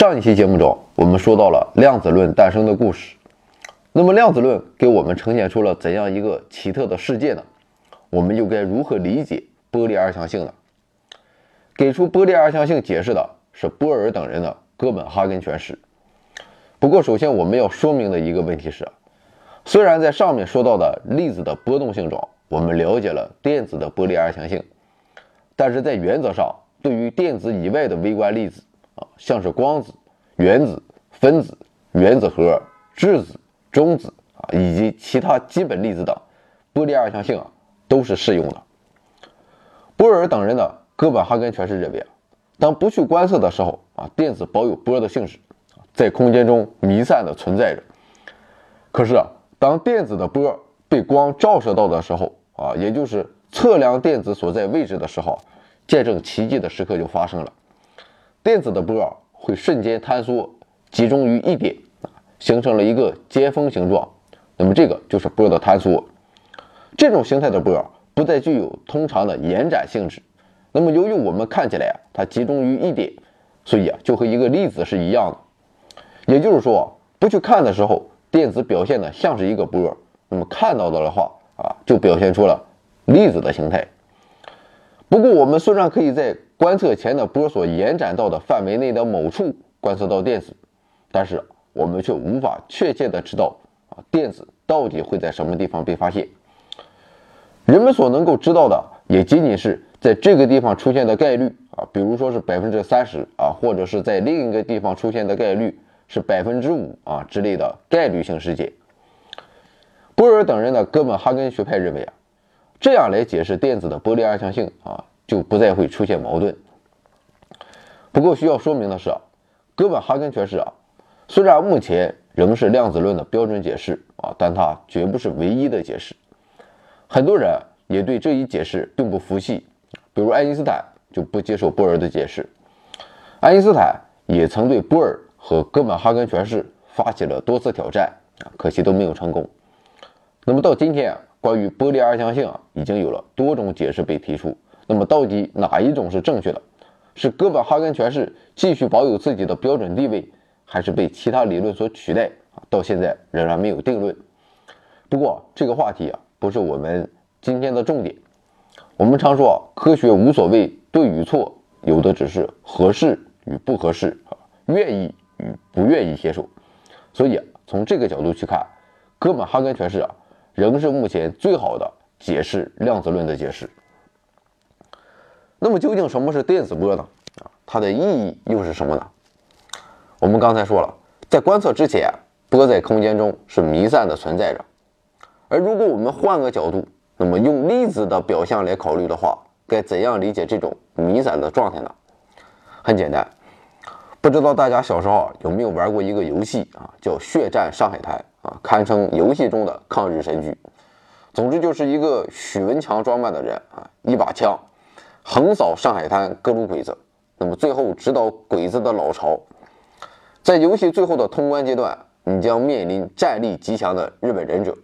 上一期节目中，我们说到了量子论诞生的故事。那么，量子论给我们呈现出了怎样一个奇特的世界呢？我们又该如何理解波粒二象性呢？给出波粒二象性解释的是波尔等人的哥本哈根诠释。不过，首先我们要说明的一个问题是，虽然在上面说到的粒子的波动性中，我们了解了电子的波粒二象性，但是在原则上，对于电子以外的微观粒子，像是光子、原子、分子、原子核、质子、中子啊，以及其他基本粒子等，波粒二象性啊都是适用的。波尔等人的哥本哈根诠释认为啊，当不去观测的时候啊，电子保有波的性质，在空间中弥散的存在着。可是啊，当电子的波被光照射到的时候啊，也就是测量电子所在位置的时候，见证奇迹的时刻就发生了。电子的波会瞬间坍缩，集中于一点，形成了一个尖峰形状。那么这个就是波的坍缩。这种形态的波不再具有通常的延展性质。那么由于我们看起来啊，它集中于一点，所以啊就和一个粒子是一样的。也就是说，不去看的时候，电子表现的像是一个波；那么看到的的话啊，就表现出了粒子的形态。不过我们虽然可以在观测前的波所延展到的范围内的某处观测到电子，但是我们却无法确切的知道啊电子到底会在什么地方被发现。人们所能够知道的也仅仅是在这个地方出现的概率啊，比如说是百分之三十啊，或者是在另一个地方出现的概率是百分之五啊之类的概率性事件。波尔等人的哥本哈根学派认为啊，这样来解释电子的波粒二象性啊。就不再会出现矛盾。不过需要说明的是啊，哥本哈根诠释啊，虽然目前仍是量子论的标准解释啊，但它绝不是唯一的解释。很多人也对这一解释并不服气，比如爱因斯坦就不接受波尔的解释。爱因斯坦也曾对波尔和哥本哈根诠释发起了多次挑战啊，可惜都没有成功。那么到今天啊，关于波粒二象性啊，已经有了多种解释被提出。那么到底哪一种是正确的？是哥本哈根诠释继续保有自己的标准地位，还是被其他理论所取代？到现在仍然没有定论。不过这个话题啊，不是我们今天的重点。我们常说科学无所谓对与错，有的只是合适与不合适啊，愿意与不愿意接受。所以从这个角度去看，哥本哈根诠释啊，仍是目前最好的解释量子论的解释。那么究竟什么是电子波呢？啊，它的意义又是什么呢？我们刚才说了，在观测之前，波在空间中是弥散的存在着。而如果我们换个角度，那么用粒子的表象来考虑的话，该怎样理解这种弥散的状态呢？很简单，不知道大家小时候有没有玩过一个游戏啊，叫《血战上海滩》啊，堪称游戏中的抗日神剧。总之就是一个许文强装扮的人啊，一把枪。横扫上海滩各路鬼子，那么最后直捣鬼子的老巢。在游戏最后的通关阶段，你将面临战力极强的日本忍者。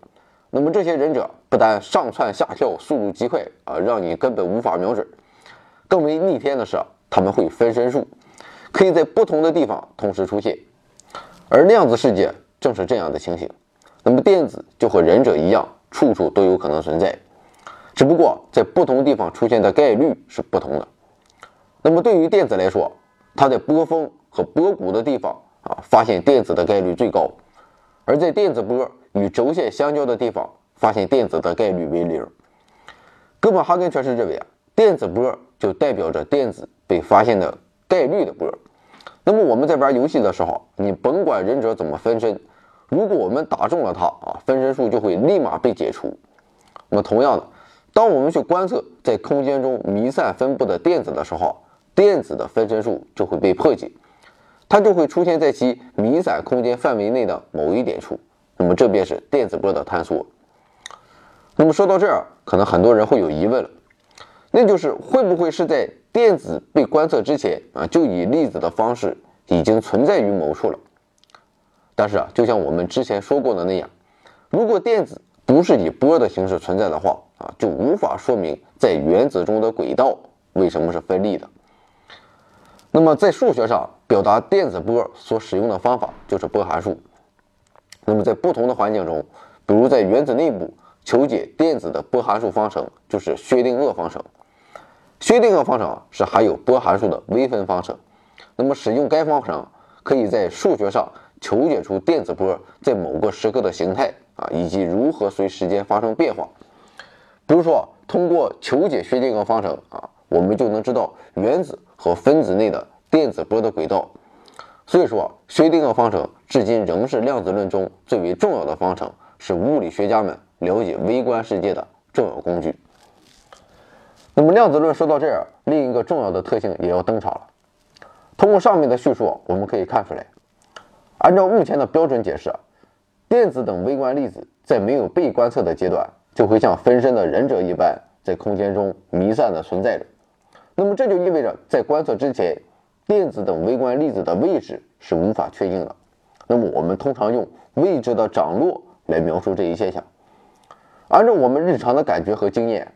那么这些忍者不但上蹿下跳，速度极快啊，让你根本无法瞄准。更为逆天的是，他们会分身术，可以在不同的地方同时出现。而量子世界正是这样的情形。那么电子就和忍者一样，处处都有可能存在。只不过在不同地方出现的概率是不同的。那么对于电子来说，它在波峰和波谷的地方啊，发现电子的概率最高；而在电子波与轴线相交的地方，发现电子的概率为零。哥本哈根诠释认为啊，电子波就代表着电子被发现的概率的波。那么我们在玩游戏的时候，你甭管忍者怎么分身，如果我们打中了他啊，分身术就会立马被解除。那么同样的。当我们去观测在空间中弥散分布的电子的时候，电子的分身术就会被破解，它就会出现在其弥散空间范围内的某一点处。那么这便是电子波的坍缩。那么说到这儿，可能很多人会有疑问了，那就是会不会是在电子被观测之前啊，就以粒子的方式已经存在于某处了？但是啊，就像我们之前说过的那样，如果电子不是以波的形式存在的话，啊，就无法说明在原子中的轨道为什么是分立的。那么在数学上表达电子波所使用的方法就是波函数。那么在不同的环境中，比如在原子内部求解电子的波函数方程就是薛定谔方程。薛定谔方程是含有波函数的微分方程。那么使用该方程，可以在数学上求解出电子波在某个时刻的形态啊，以及如何随时间发生变化。比如说，通过求解薛定谔方程啊，我们就能知道原子和分子内的电子波的轨道。所以说，薛定谔方程至今仍是量子论中最为重要的方程，是物理学家们了解微观世界的重要工具。那么，量子论说到这儿，另一个重要的特性也要登场了。通过上面的叙述，我们可以看出来，按照目前的标准解释，电子等微观粒子在没有被观测的阶段，就会像分身的忍者一般，在空间中弥散的存在着。那么这就意味着，在观测之前，电子等微观粒子的位置是无法确定的。那么我们通常用位置的涨落来描述这一现象。按照我们日常的感觉和经验，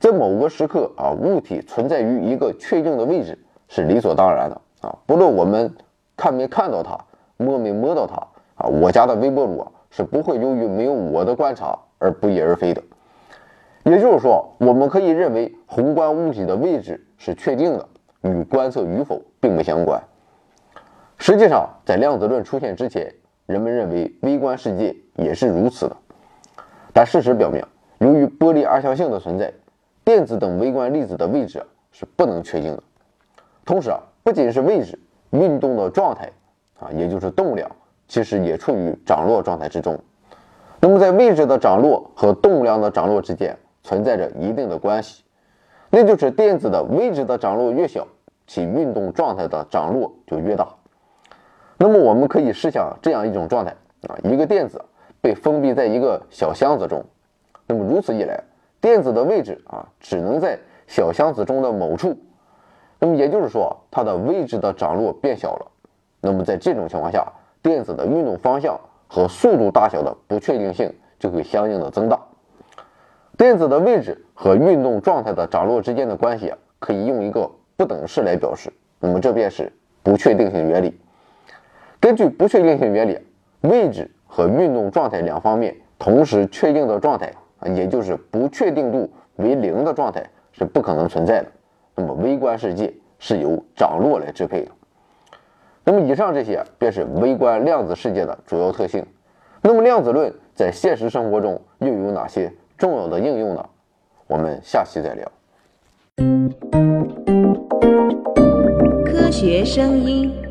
在某个时刻啊，物体存在于一个确定的位置是理所当然的。啊，不论我们看没看到它，摸没摸到它，啊，我家的微波炉啊是不会由于没有我的观察而不翼而飞的。也就是说，我们可以认为宏观物体的位置是确定的，与观测与否并不相关。实际上，在量子论出现之前，人们认为微观世界也是如此的。但事实表明，由于波粒二象性的存在，电子等微观粒子的位置是不能确定的。同时啊。不仅是位置运动的状态啊，也就是动量，其实也处于涨落状态之中。那么在位置的涨落和动量的涨落之间存在着一定的关系，那就是电子的位置的涨落越小，其运动状态的涨落就越大。那么我们可以试想这样一种状态啊，一个电子被封闭在一个小箱子中，那么如此一来，电子的位置啊，只能在小箱子中的某处。那么也就是说，它的位置的涨落变小了。那么在这种情况下，电子的运动方向和速度大小的不确定性就会相应的增大。电子的位置和运动状态的涨落之间的关系啊，可以用一个不等式来表示。那么这便是不确定性原理。根据不确定性原理，位置和运动状态两方面同时确定的状态啊，也就是不确定度为零的状态是不可能存在的。那么微观世界是由涨落来支配的。那么以上这些便是微观量子世界的主要特性。那么量子论在现实生活中又有哪些重要的应用呢？我们下期再聊。科学声音。